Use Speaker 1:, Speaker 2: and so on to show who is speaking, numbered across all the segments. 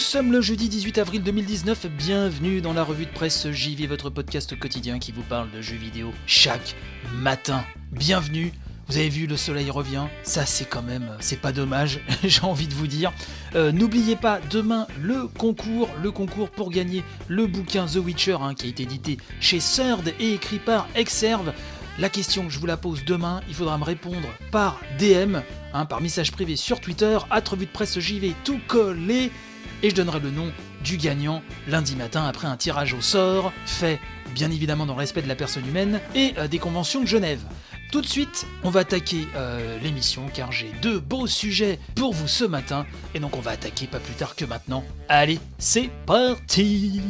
Speaker 1: Sommes le jeudi 18 avril 2019, bienvenue dans la revue de presse JV, votre podcast quotidien qui vous parle de jeux vidéo chaque matin. Bienvenue, vous avez vu le soleil revient, ça c'est quand même, c'est pas dommage, j'ai envie de vous dire. Euh, N'oubliez pas, demain le concours, le concours pour gagner le bouquin The Witcher hein, qui a été édité chez Third et écrit par Exerve. La question, je vous la pose demain, il faudra me répondre par DM, hein, par message privé sur Twitter, à revue de presse JV tout collé et je donnerai le nom du gagnant lundi matin après un tirage au sort fait bien évidemment dans le respect de la personne humaine et euh, des conventions de Genève. Tout de suite, on va attaquer euh, l'émission car j'ai deux beaux sujets pour vous ce matin et donc on va attaquer pas plus tard que maintenant. Allez, c'est parti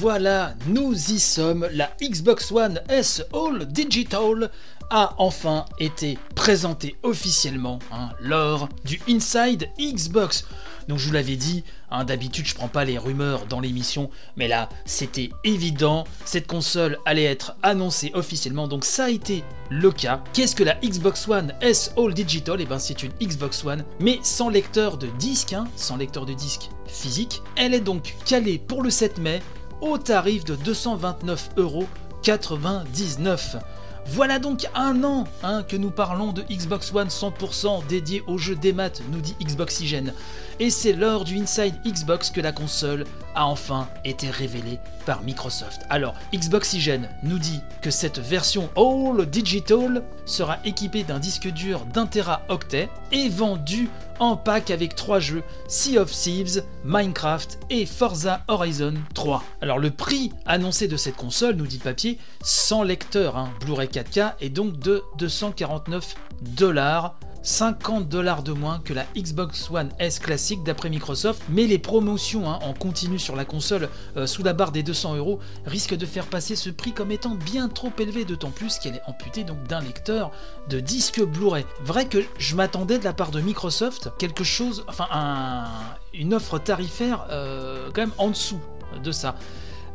Speaker 1: Voilà, nous y sommes. La Xbox One S All Digital a enfin été présentée officiellement hein, lors du Inside Xbox. Donc je vous l'avais dit, hein, d'habitude je prends pas les rumeurs dans l'émission, mais là c'était évident, cette console allait être annoncée officiellement, donc ça a été le cas. Qu'est-ce que la Xbox One S All Digital? Et ben c'est une Xbox One, mais sans lecteur de disque, hein, sans lecteur de disque physique. Elle est donc calée pour le 7 mai au tarif de 229,99€. Voilà donc un an hein, que nous parlons de Xbox One 100% dédié au jeu des maths, nous dit Xboxygène. Et c'est lors du Inside Xbox que la console a enfin été révélée par Microsoft. Alors, Xboxygène nous dit que cette version All Digital sera équipée d'un disque dur d'un Teraoctet et vendue en pack avec trois jeux Sea of Thieves, Minecraft et Forza Horizon 3. Alors le prix annoncé de cette console, nous dit papier, sans lecteur hein, Blu-ray 4K est donc de 249 dollars. 50 dollars de moins que la Xbox One S classique d'après Microsoft, mais les promotions hein, en continu sur la console euh, sous la barre des 200 euros risquent de faire passer ce prix comme étant bien trop élevé, d'autant plus qu'elle est amputée donc d'un lecteur de disque Blu-ray. Vrai que je m'attendais de la part de Microsoft quelque chose, enfin un- une offre tarifaire euh, quand même en dessous de ça.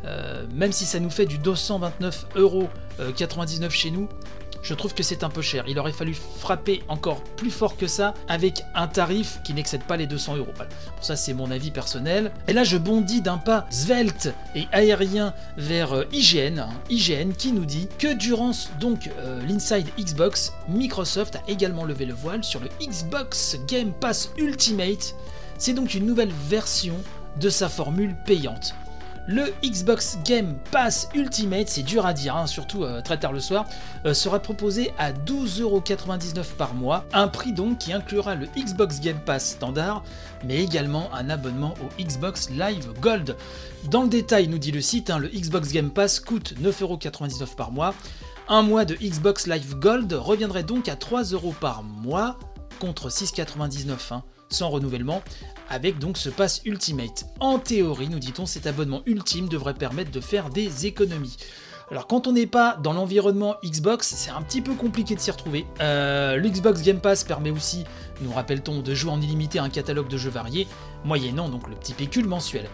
Speaker 1: Euh, même si ça nous fait du 229,99€ chez nous, je trouve que c'est un peu cher. Il aurait fallu frapper encore plus fort que ça avec un tarif qui n'excède pas les 200 euros. Voilà. Ça, c'est mon avis personnel. Et là, je bondis d'un pas svelte et aérien vers euh, IGN, hein, IGN qui nous dit que durant donc euh, l'Inside Xbox, Microsoft a également levé le voile sur le Xbox Game Pass Ultimate. C'est donc une nouvelle version de sa formule payante. Le Xbox Game Pass Ultimate, c'est dur à dire, hein, surtout euh, très tard le soir, euh, sera proposé à 12,99€ par mois, un prix donc qui inclura le Xbox Game Pass standard, mais également un abonnement au Xbox Live Gold. Dans le détail, nous dit le site, hein, le Xbox Game Pass coûte 9,99€ par mois. Un mois de Xbox Live Gold reviendrait donc à 3€ par mois contre 6,99€ hein, sans renouvellement, avec donc ce pass Ultimate. En théorie, nous dit-on, cet abonnement ultime devrait permettre de faire des économies. Alors quand on n'est pas dans l'environnement Xbox, c'est un petit peu compliqué de s'y retrouver. Euh, le Xbox Game Pass permet aussi, nous rappelle-t-on, de jouer en illimité à un catalogue de jeux variés, moyennant donc le petit pécule mensuel.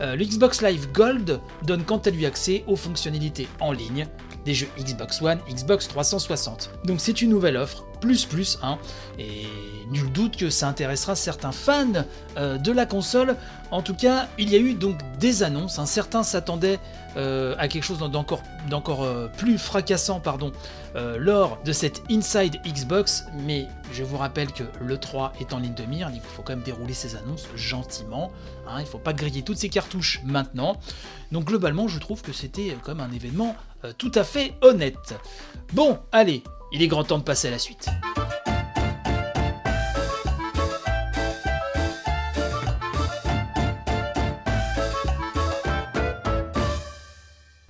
Speaker 1: Euh, le Xbox Live Gold donne quant à lui accès aux fonctionnalités en ligne des jeux Xbox One, Xbox 360. Donc c'est une nouvelle offre, plus plus, hein, et nul doute que ça intéressera certains fans euh, de la console. En tout cas, il y a eu donc des annonces, hein. certains s'attendaient euh, à quelque chose d'encore d'encore euh, plus fracassant pardon, lors de cette Inside Xbox, mais je vous rappelle que le 3 est en ligne de mire, il faut quand même dérouler ces annonces gentiment, hein, il ne faut pas griller toutes ces cartouches maintenant. Donc globalement, je trouve que c'était comme un événement euh, tout à fait honnête. Bon, allez, il est grand temps de passer à la suite.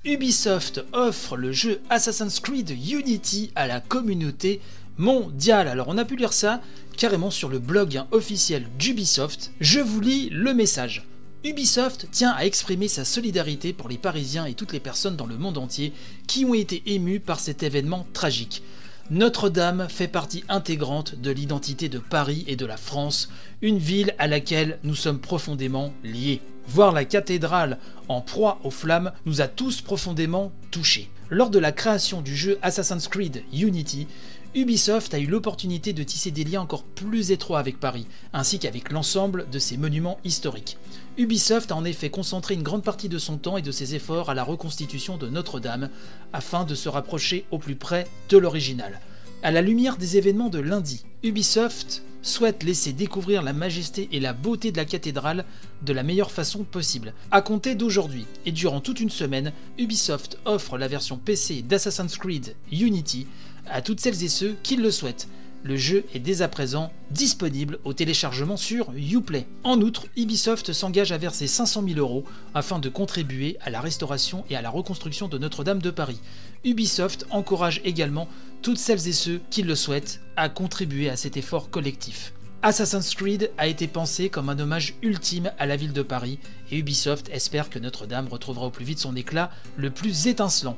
Speaker 1: Ubisoft offre le jeu Assassin's Creed Unity à la communauté mondiale. Alors on a pu lire ça carrément sur le blog hein, officiel d'Ubisoft. Je vous lis le message. Ubisoft tient à exprimer sa solidarité pour les Parisiens et toutes les personnes dans le monde entier qui ont été émus par cet événement tragique. Notre-Dame fait partie intégrante de l'identité de Paris et de la France, une ville à laquelle nous sommes profondément liés. Voir la cathédrale en proie aux flammes nous a tous profondément touchés. Lors de la création du jeu Assassin's Creed Unity, Ubisoft a eu l'opportunité de tisser des liens encore plus étroits avec Paris, ainsi qu'avec l'ensemble de ses monuments historiques. Ubisoft a en effet concentré une grande partie de son temps et de ses efforts à la reconstitution de Notre-Dame, afin de se rapprocher au plus près de l'original. À la lumière des événements de lundi, Ubisoft souhaite laisser découvrir la majesté et la beauté de la cathédrale de la meilleure façon possible. À compter d'aujourd'hui et durant toute une semaine, Ubisoft offre la version PC d'Assassin's Creed Unity à toutes celles et ceux qui le souhaitent. Le jeu est dès à présent disponible au téléchargement sur Uplay. En outre, Ubisoft s'engage à verser 500 000 euros afin de contribuer à la restauration et à la reconstruction de Notre-Dame de Paris. Ubisoft encourage également toutes celles et ceux qui le souhaitent à contribuer à cet effort collectif. Assassin's Creed a été pensé comme un hommage ultime à la ville de Paris et Ubisoft espère que Notre-Dame retrouvera au plus vite son éclat le plus étincelant.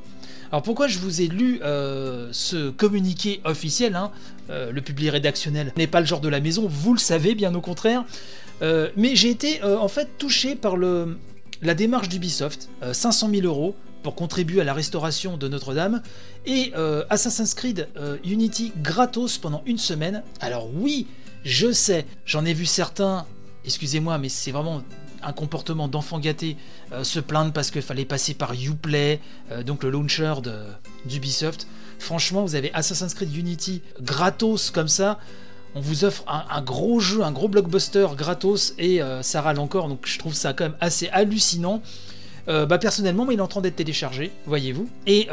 Speaker 1: Alors pourquoi je vous ai lu euh, ce communiqué officiel hein, euh, Le public rédactionnel n'est pas le genre de la maison, vous le savez bien au contraire. Euh, mais j'ai été en fait touché par la démarche d'Ubisoft, 500 000 euros pour contribuer à la restauration de Notre-Dame, et Assassin's Creed Unity gratos pendant une semaine. Alors oui, je sais, j'en ai vu certains, excusez-moi, mais c'est vraiment un comportement d'enfant gâté, euh, se plaindre parce qu'il fallait passer par Uplay, euh, donc le launcher d'Ubisoft. Franchement, vous avez Assassin's Creed Unity gratos comme ça. On vous offre un, gros jeu, un gros blockbuster gratos et euh, ça râle encore. Donc je trouve ça quand même assez hallucinant. Bah personnellement, il est en train d'être téléchargé, voyez-vous. Et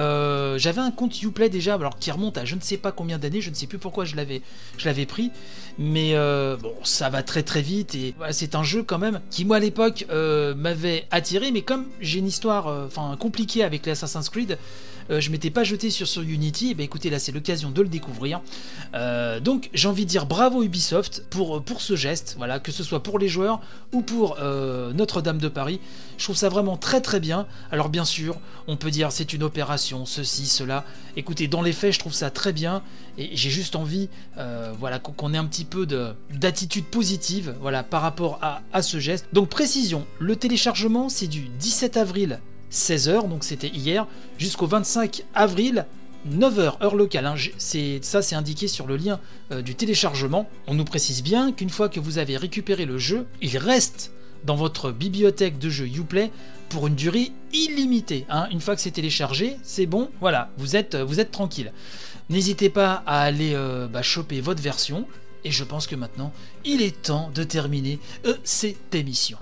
Speaker 1: j'avais un compte Uplay déjà, alors qui remonte à je ne sais pas combien d'années, je ne sais plus pourquoi je l'avais, je l'avais pris. Mais euh, bon, ça va très très vite et c'est un jeu quand même qui moi à l'époque euh, m'avait attiré, mais comme j'ai une histoire euh, enfin compliquée avec les Assassin's Creed, je m'étais pas jeté sur, sur Unity, et ben écoutez là c'est l'occasion de le découvrir. donc j'ai envie de dire bravo Ubisoft pour, pour ce geste, voilà, que ce soit pour les joueurs ou pour Notre-Dame de Paris. Je trouve ça vraiment très très bien. Alors bien sûr, on peut dire c'est une opération, ceci, cela. Écoutez, dans les faits, je trouve ça très bien et j'ai juste envie, voilà, qu'on ait un petit peu d'attitude positive voilà, par rapport à, à ce geste. Donc précision, le téléchargement c'est du 17 avril 16h, donc c'était hier, jusqu'au 25 avril 9h heure locale. Hein. ça c'est indiqué sur le lien euh, du téléchargement. On nous précise bien qu'une fois que vous avez récupéré le jeu, il reste dans votre bibliothèque de jeux Uplay pour une durée illimitée. Hein. Une fois que c'est téléchargé, c'est bon, voilà, vous êtes, vous êtes tranquille. N'hésitez pas à aller euh, bah, choper votre version. Et je pense que maintenant, il est temps de terminer euh, cette émission.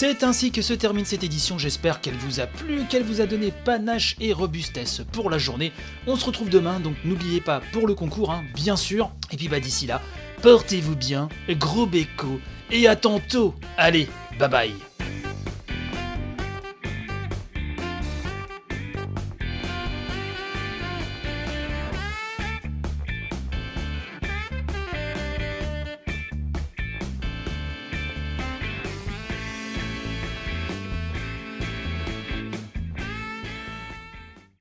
Speaker 1: C'est ainsi que se termine cette édition, j'espère qu'elle vous a plu, qu'elle vous a donné panache et robustesse pour la journée. On se retrouve demain, donc n'oubliez pas pour le concours, hein, bien sûr. Et puis bah d'ici là, portez-vous bien, gros béco, et à tantôt Allez, bye bye